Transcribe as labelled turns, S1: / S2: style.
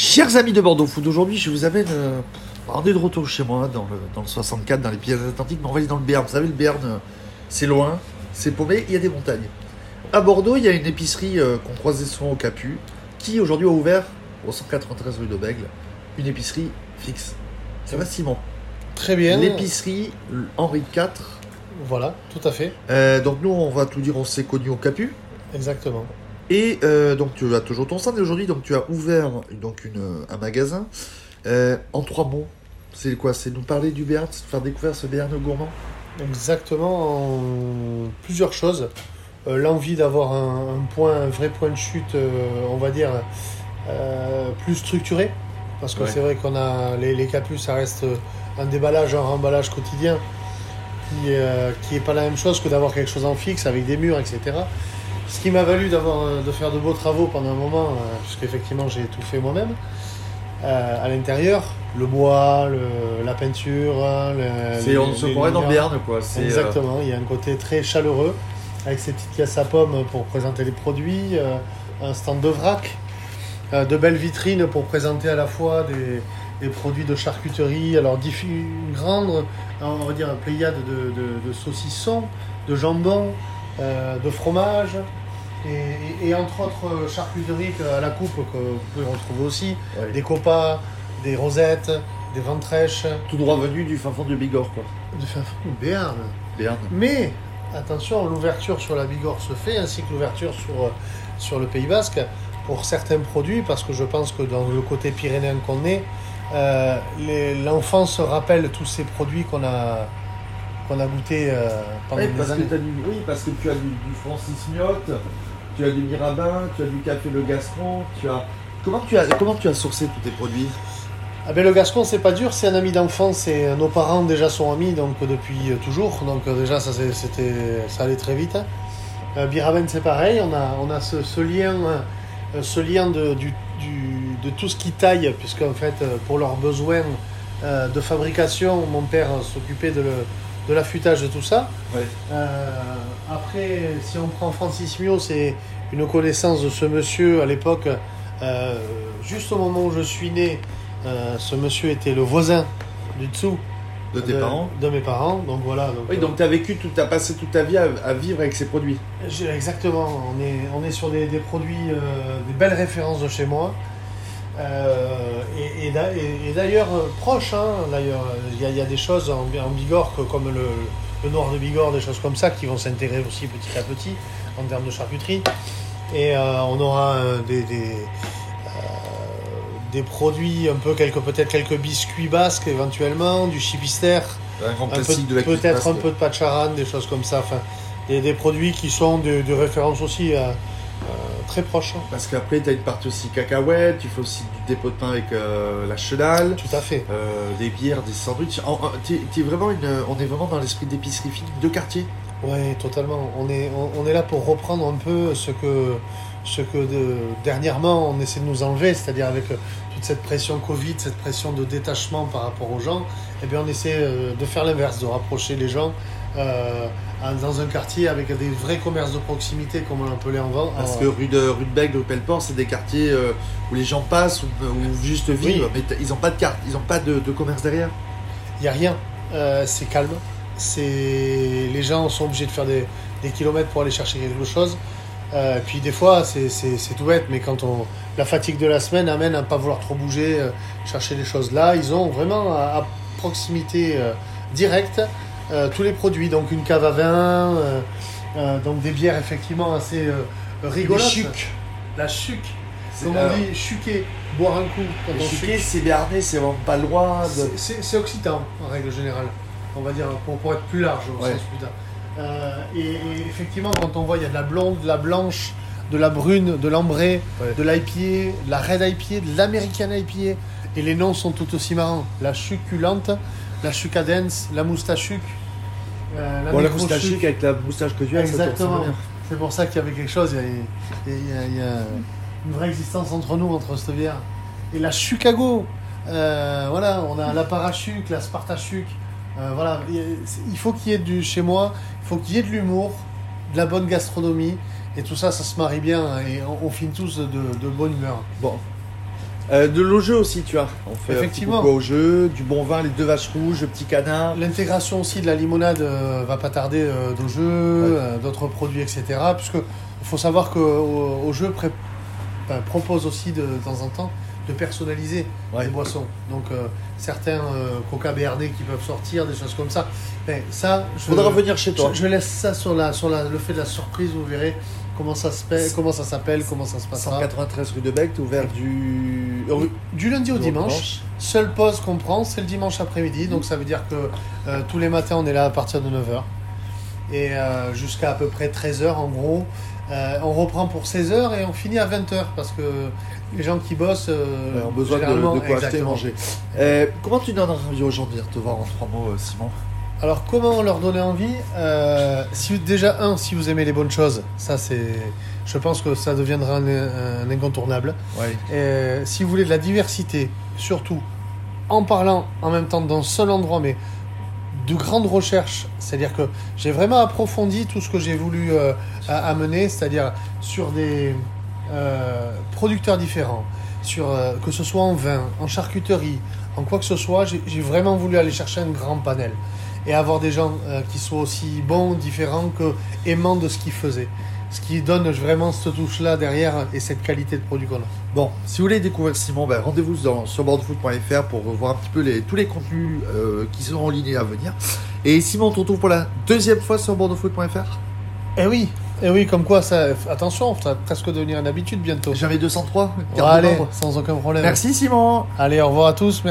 S1: Chers amis de Bordeaux Food, aujourd'hui je vous amène. Euh, on est de retour chez moi dans le, dans le 64, dans les Pyrénées-Atlantiques, mais on va aller dans le Béarn. Vous savez, le Béarn, euh, c'est loin, c'est paumé, il y a des montagnes. À Bordeaux, il y a une épicerie euh, qu'on croisait souvent au Capu, qui aujourd'hui a ouvert au 193 rue de Bègle, une épicerie fixe. Ça va, Simon
S2: Très bien.
S1: L'épicerie Henri IV.
S2: Voilà, tout à fait.
S1: Euh, donc nous, on va tout dire, on s'est connus au Capu.
S2: Exactement.
S1: Et euh, donc tu as toujours ton stand et aujourd'hui donc tu as ouvert donc une, un magasin. Euh, en trois mots, c'est quoi? C'est nous parler du Béarn, faire découvrir ce Béarn gourmand?
S2: Exactement, en plusieurs choses. Euh, L'envie d'avoir un, un point, un vrai point de chute, euh, on va dire, euh, plus structuré. Parce que
S1: Ouais.
S2: c'est vrai qu'on a les, les capus, ça reste un déballage, un remballage quotidien qui, euh, qui est pas la même chose que d'avoir quelque chose en fixe avec des murs, etc. Ce qui m'a valu d'avoir euh, de faire de beaux travaux pendant un moment, euh, puisqu'effectivement j'ai tout fait moi-même. Euh, à l'intérieur, le bois, le- la peinture, hein, le-
S1: C'est
S2: les-
S1: on se croirait dans. Béarn quoi. C'est, euh,
S2: Exactement, il y a un côté très chaleureux avec ces petites caisses à pommes pour présenter les produits, euh, un stand de vrac, de belles vitrines pour présenter à la fois des, des produits de charcuterie, alors une grande, on va dire, pléiade de, de- de saucissons, de jambon, de fromage. Et, et- et entre autres euh, charcuteries à la coupe que vous pouvez retrouver aussi,
S1: ouais.
S2: des copas, des rosettes, des ventrèches,
S1: tout droit venu du fin fond de Bigorre quoi.
S2: de fin fond de Béarn.
S1: Béarn.
S2: Mais attention, l'ouverture sur la Bigorre se fait, ainsi que l'ouverture sur, euh, sur le Pays Basque, pour certains produits, parce que je pense que dans le côté pyrénéen qu'on est, euh, l'enfant se rappelle tous ces produits qu'on a, qu'on a goûté euh, pendant des
S1: parce que
S2: années.
S1: t'as du, oui, parce que tu as du, du Francis Miotte, tu as du Mirabin, tu as du Café Le Gascon, tu as. Comment tu as, comment tu as sourcé tous tes produits?
S2: Ah ben le Gascon, c'est pas dur, c'est un ami d'enfance et euh, nos parents déjà sont amis donc depuis euh, toujours. Donc déjà ça c'était ça allait très vite. Euh, Biraben c'est pareil, on a on a ce, ce lien ce lien de du, du- de tout ce qui taille puisque en fait pour leurs besoins de fabrication, mon père s'occupait de le de l'affûtage de tout ça.
S1: Ouais.
S2: Euh, après, si on prend Francis Mio, c'est une connaissance de ce monsieur à l'époque, euh, juste au moment où je suis né. euh, ce monsieur était le voisin du dessous
S1: de tes parents
S2: de mes parents. Donc voilà. Donc,
S1: Oui, donc tu as vécu, tu as passé toute ta vie à, à vivre avec ces produits.
S2: j'ai- exactement. On est on est sur des, des produits, des belles références de chez moi. Euh, et et d'a- et- et d'ailleurs euh, proche, hein, d'ailleurs, il y, a- il y a des choses en, en Bigorre que- comme le, le nord de Bigorre, des choses comme ça qui vont s'intégrer aussi petit à petit en termes de charcuterie. Et euh, on aura euh, des, des, euh, des produits un peu quelques peut-être quelques biscuits basques éventuellement, du chipister,
S1: Un grand
S2: un peu,
S1: classique de la cuisine
S2: peut-être un peu de pacharan, des choses comme ça. Enfin, des, des produits qui sont de, de référence aussi euh, euh, très proches. hein.
S1: Parce qu'après, tu as une partie aussi cacahuètes, tu fais aussi du dépôt de pain avec euh, la chenale,
S2: Tout à fait.
S1: euh, des bières, des sandwichs. En- en- t'es- t'es vraiment une, on est vraiment dans l'esprit d'épicerie fine de quartier.
S2: Oui, totalement. On est, on, on est là pour reprendre un peu ce que, ce que de- dernièrement on essaie de nous enlever, c'est-à-dire avec euh, toute cette pression Covid, cette pression de détachement par rapport aux gens. Eh bien, on essaie euh, de faire l'inverse, de rapprocher les gens euh, dans un quartier avec des vrais commerces de proximité, comme on l'appelait avant.
S1: Parce
S2: en-
S1: que rue de, rue de Bègle, rue Pelleport, c'est des quartiers où les gens passent ou, juste vivent,
S2: Oui.
S1: mais ils n'ont pas de carte, ils n'ont pas de, de commerce derrière.
S2: Il n'y a rien. Euh, c'est calme. C'est les gens sont obligés de faire des, des kilomètres pour aller chercher quelque chose. Euh, puis des fois, c'est- tout bête, mais quand on la fatigue de la semaine amène à ne pas vouloir trop bouger, euh, chercher les choses là, ils ont vraiment à, à proximité euh, directe tous les produits. Donc une cave à vin, donc des bières effectivement assez rigolotes.
S1: Des chucs.
S2: La chuc. Comme on dit, chuquer, boire un coup. Quand
S1: les
S2: on
S1: chuquets,
S2: chuque.
S1: c'est béarnais, c'est vraiment pas loin de.
S2: C'est occitan, en règle générale. On va dire, pour, pour être plus large au
S1: Ouais.
S2: sens putain. Euh, et, et effectivement, quand on voit, il y a de la blonde, de la blanche, de la brune, de l'ambrée,
S1: Ouais.
S2: de l'IPA, de la red IPA, de l'american IPA. Et les noms sont tout aussi marrants. La succulente, la sucadence, la moustachuc. Euh,
S1: Bon, la moustache avec la moustache que tu as,
S2: Exactement. C'est pour ça qu'il y avait quelque chose. Il y a, il y a- il y a une vraie existence entre nous, entre cette bière. Et la Chicago, euh, voilà, on a la Parachuc, la Spartachuc. Euh, voilà, il faut qu'il y ait du chez moi, il faut qu'il y ait de l'humour, de la bonne gastronomie, et tout ça, ça se marie bien, et on, on finit tous de, de bonne humeur.
S1: Bon. Euh, de l'eau jeu aussi, tu vois. On fait
S2: Effectivement.
S1: au jeu, du bon vin, les deux vaches rouges, le petit canard.
S2: L'intégration aussi de la limonade euh, va pas tarder euh, d'au jeu, euh, d'autres produits, etc. Puisque il faut savoir que au, au jeu pré- enfin, propose aussi de, de temps en temps de personnaliser
S1: Ouais.
S2: les boissons. Donc euh, certains euh, Coca BRD qui peuvent sortir, des choses comme ça. Mais ça, je,
S1: Faudra revenir chez toi.
S2: je, je laisse ça sur, la, sur la, le fait de la surprise. Vous verrez comment ça se comment ça s'appelle, comment ça se passera.
S1: 193 rue de Bec, ouvert du. euh,
S2: Du lundi au
S1: du
S2: dimanche. Seule pause qu'on prend, c'est le dimanche après-midi. Donc ça veut dire que euh, tous les matins, on est là à partir de 9h. Et jusqu'à à peu près 13h en gros. Euh, on reprend pour 16h et on finit à 20h parce que les gens qui bossent euh,
S1: ont besoin de, de quoi acheter et manger. Euh, comment tu donnes envie aux gens de venir te voir en trois mots, Simon?
S2: Alors comment leur donner envie si, Déjà, un, si vous aimez les bonnes choses, ça c'est... Je pense que ça deviendra un, un incontournable.
S1: Ouais.
S2: Si vous voulez de la diversité, surtout en parlant en même temps d'un seul endroit, mais de grandes recherches, c'est-à-dire que j'ai vraiment approfondi tout ce que j'ai voulu euh, amener, c'est-à-dire sur des euh, producteurs différents, sur, euh, que ce soit en vin, en charcuterie, en quoi que ce soit, j'ai vraiment voulu aller chercher un grand panel et avoir des gens qui soient aussi bons, différents que aimants de ce qu'ils faisaient. Ce qui donne vraiment cette touche-là derrière et cette qualité de produit qu'on a.
S1: Bon, si vous voulez découvrir Simon, ben, rendez-vous sur bordefoot.fr pour voir un petit peu les, tous les contenus euh, qui seront en ligne à venir. Et Simon, on te retrouve pour la deuxième fois sur bordefoot.fr.
S2: Eh oui, eh oui, comme quoi, ça, attention, ça va presque devenir une habitude bientôt.
S1: Jamais 203.
S2: Bon,
S1: carte de
S2: allez, sans aucun problème.
S1: Merci Simon.
S2: Allez, au revoir à tous. merci.